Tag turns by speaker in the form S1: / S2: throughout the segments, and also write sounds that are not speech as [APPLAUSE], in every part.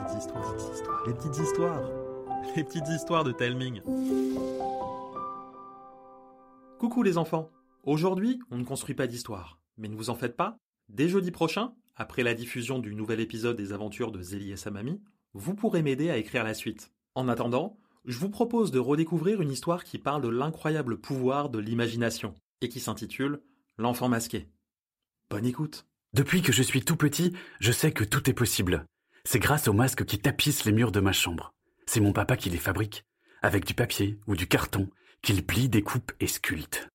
S1: petites histoires, les petites histoires, les petites histoires de Telming. Coucou les enfants. Aujourd'hui, on ne construit pas d'histoire, mais ne vous en faites pas. Dès jeudi prochain, après la diffusion du nouvel épisode des aventures de Zélie et sa mamie, vous pourrez m'aider à écrire la suite. En attendant, je vous propose de redécouvrir une histoire qui parle de l'incroyable pouvoir de l'imagination et qui s'intitule L'enfant masqué. Bonne écoute.
S2: Depuis que je suis tout petit, je sais que tout est possible. C'est grâce aux masques qui tapissent les murs de ma chambre. C'est mon papa qui les fabrique, avec du papier ou du carton, qu'il plie, découpe et sculpte.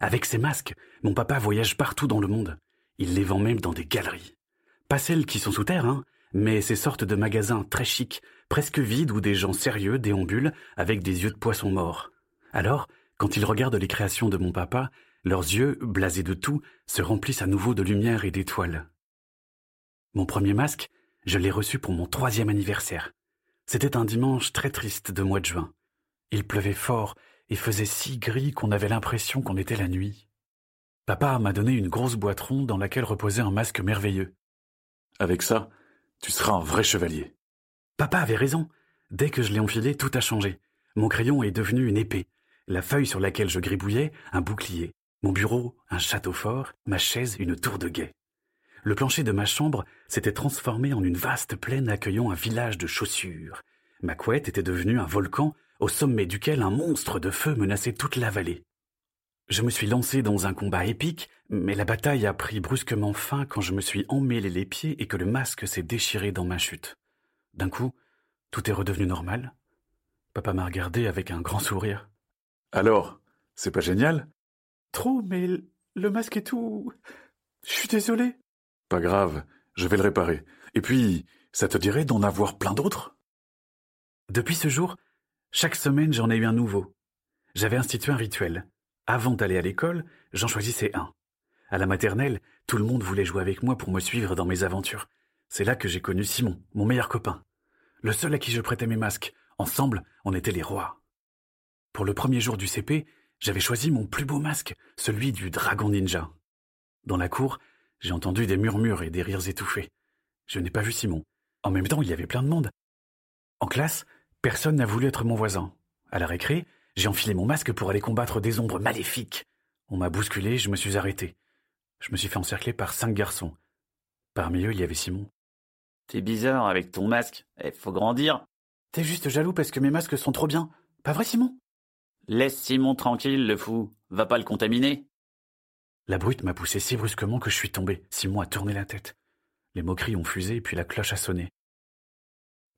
S2: Avec ces masques, mon papa voyage partout dans le monde. Il les vend même dans des galeries. Pas celles qui sont sous terre, hein, mais ces sortes de magasins très chics, presque vides où des gens sérieux déambulent avec des yeux de poisson mort. Alors, quand ils regardent les créations de mon papa, leurs yeux, blasés de tout, se remplissent à nouveau de lumière et d'étoiles. Mon premier masque, je l'ai reçu pour mon troisième anniversaire. C'était un dimanche très triste de mois de juin. Il pleuvait fort et faisait si gris qu'on avait l'impression qu'on était la nuit. Papa m'a donné une grosse boîte ronde dans laquelle reposait un masque merveilleux.
S3: Avec ça, tu seras un vrai chevalier.
S2: Papa avait raison. Dès que je l'ai enfilé, tout a changé. Mon crayon est devenu une épée. La feuille sur laquelle je gribouillais, un bouclier. Mon bureau, un château fort. Ma chaise, une tour de guet. Le plancher de ma chambre s'était transformé en une vaste plaine accueillant un village de chaussures. Ma couette était devenue un volcan au sommet duquel un monstre de feu menaçait toute la vallée. Je me suis lancé dans un combat épique, mais la bataille a pris brusquement fin quand je me suis emmêlé les pieds et que le masque s'est déchiré dans ma chute. D'un coup, tout est redevenu normal. Papa m'a regardé avec un grand sourire.
S3: Alors, c'est pas génial?
S2: Trop, mais le masque est tout. Je suis désolé.
S3: Pas grave, je vais le réparer. Et puis, ça te dirait d'en avoir plein d'autres?
S2: Depuis ce jour, chaque semaine j'en ai eu un nouveau. J'avais institué un rituel. Avant d'aller à l'école, j'en choisissais un. À la maternelle, tout le monde voulait jouer avec moi pour me suivre dans mes aventures. C'est là que j'ai connu Simon, mon meilleur copain. Le seul à qui je prêtais mes masques. Ensemble, on était les rois. Pour le premier jour du CP, j'avais choisi mon plus beau masque, celui du dragon ninja. Dans la cour, j'ai entendu des murmures et des rires étouffés. Je n'ai pas vu Simon. En même temps, il y avait plein de monde. En classe, personne n'a voulu être mon voisin. À la récré, j'ai enfilé mon masque pour aller combattre des ombres maléfiques. On m'a bousculé, je me suis arrêté. Je me suis fait encercler par cinq garçons. Parmi eux, il y avait Simon.
S4: T'es bizarre avec ton masque. Il faut grandir.
S2: T'es juste jaloux parce que mes masques sont trop bien. Pas vrai, Simon?
S4: Laisse Simon tranquille, le fou. Va pas le contaminer.
S2: La brute m'a poussé si brusquement que je suis tombé. Simon a tourné la tête. Les moqueries ont fusé, puis la cloche a sonné.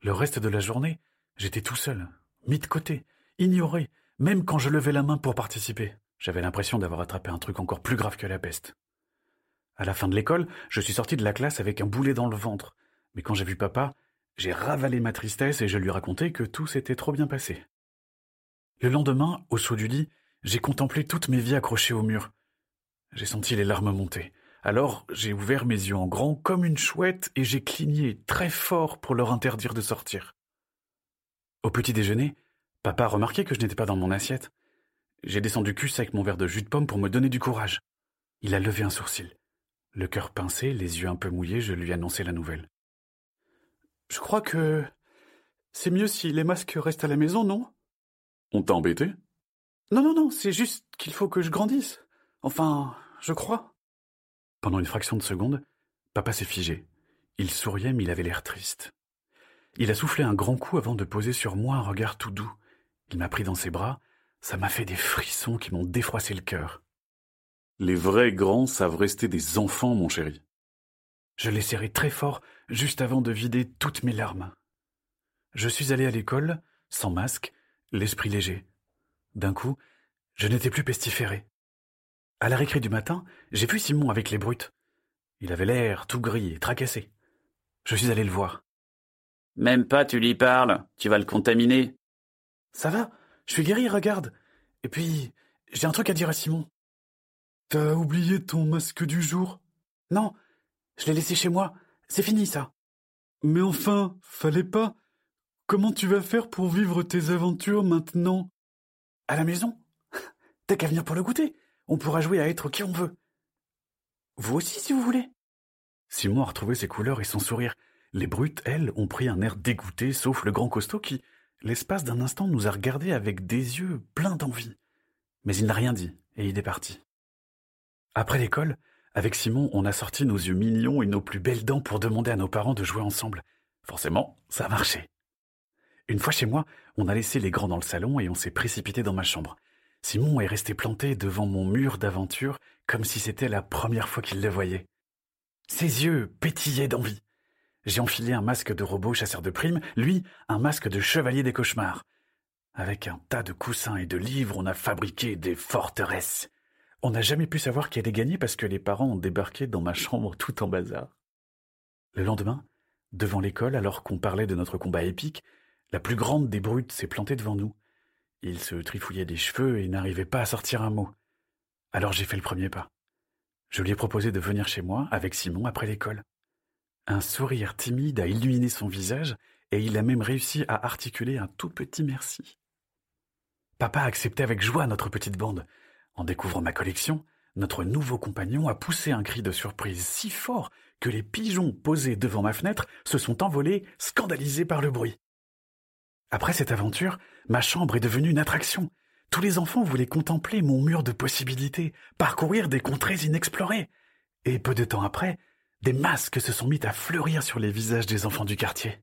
S2: Le reste de la journée, j'étais tout seul, mis de côté, ignoré, même quand je levais la main pour participer. J'avais l'impression d'avoir attrapé un truc encore plus grave que la peste. À la fin de l'école, je suis sorti de la classe avec un boulet dans le ventre. Mais quand j'ai vu papa, j'ai ravalé ma tristesse et je lui racontais que tout s'était trop bien passé. Le lendemain, au saut du lit, j'ai contemplé toute mes vies accrochées au mur. J'ai senti les larmes monter. Alors j'ai ouvert mes yeux en grand comme une chouette et j'ai cligné très fort pour leur interdire de sortir. Au petit déjeuner, papa a remarqué que je n'étais pas dans mon assiette. J'ai descendu cul avec mon verre de jus de pomme pour me donner du courage. Il a levé un sourcil. Le cœur pincé, les yeux un peu mouillés, je lui ai annoncé la nouvelle. Je crois que c'est mieux si les masques restent à la maison, non?
S3: On t'a embêté?
S2: Non, non, non, c'est juste qu'il faut que je grandisse. Enfin, je crois. Pendant une fraction de seconde, papa s'est figé. Il souriait, mais il avait l'air triste. Il a soufflé un grand coup avant de poser sur moi un regard tout doux. Il m'a pris dans ses bras, ça m'a fait des frissons qui m'ont défroissé le cœur.
S3: Les vrais grands savent rester des enfants, mon chéri.
S2: Je l'ai serré très fort, juste avant de vider toutes mes larmes. Je suis allé à l'école, sans masque, l'esprit léger. D'un coup, je n'étais plus pestiféré. À la récré du matin, j'ai vu Simon avec les brutes. Il avait l'air tout gris et tracassé. Je suis allé le voir.
S4: Même pas tu lui parles, tu vas le contaminer.
S2: Ça va, je suis guéri, regarde. Et puis, j'ai un truc à dire à Simon. T'as oublié ton masque du jour? Non, je l'ai laissé chez moi. C'est fini, ça. Mais enfin, fallait pas. Comment tu vas faire pour vivre tes aventures maintenant? À la maison? [LAUGHS] T'as qu'à venir pour le goûter. On pourra jouer à être qui on veut. Vous aussi, si vous voulez. Simon a retrouvé ses couleurs et son sourire. Les brutes, elles, ont pris un air dégoûté, sauf le grand costaud qui, l'espace d'un instant, nous a regardés avec des yeux pleins d'envie. Mais il n'a rien dit, et il est parti. Après l'école, avec Simon, on a sorti nos yeux mignons et nos plus belles dents pour demander à nos parents de jouer ensemble. Forcément, ça a marché. Une fois chez moi, on a laissé les grands dans le salon et on s'est précipité dans ma chambre. Simon est resté planté devant mon mur d'aventure comme si c'était la première fois qu'il le voyait. Ses yeux pétillaient d'envie. J'ai enfilé un masque de robot chasseur de primes, lui un masque de chevalier des cauchemars. Avec un tas de coussins et de livres, on a fabriqué des forteresses. On n'a jamais pu savoir qui allait gagner parce que les parents ont débarqué dans ma chambre tout en bazar. Le lendemain, devant l'école, alors qu'on parlait de notre combat épique, la plus grande des brutes s'est plantée devant nous. Il se trifouillait des cheveux et n'arrivait pas à sortir un mot. Alors j'ai fait le premier pas. Je lui ai proposé de venir chez moi avec Simon après l'école. Un sourire timide a illuminé son visage et il a même réussi à articuler un tout petit merci. Papa a accepté avec joie notre petite bande. En découvrant ma collection, notre nouveau compagnon a poussé un cri de surprise si fort que les pigeons posés devant ma fenêtre se sont envolés, scandalisés par le bruit. Après cette aventure, ma chambre est devenue une attraction. Tous les enfants voulaient contempler mon mur de possibilités, parcourir des contrées inexplorées. Et peu de temps après, des masques se sont mis à fleurir sur les visages des enfants du quartier.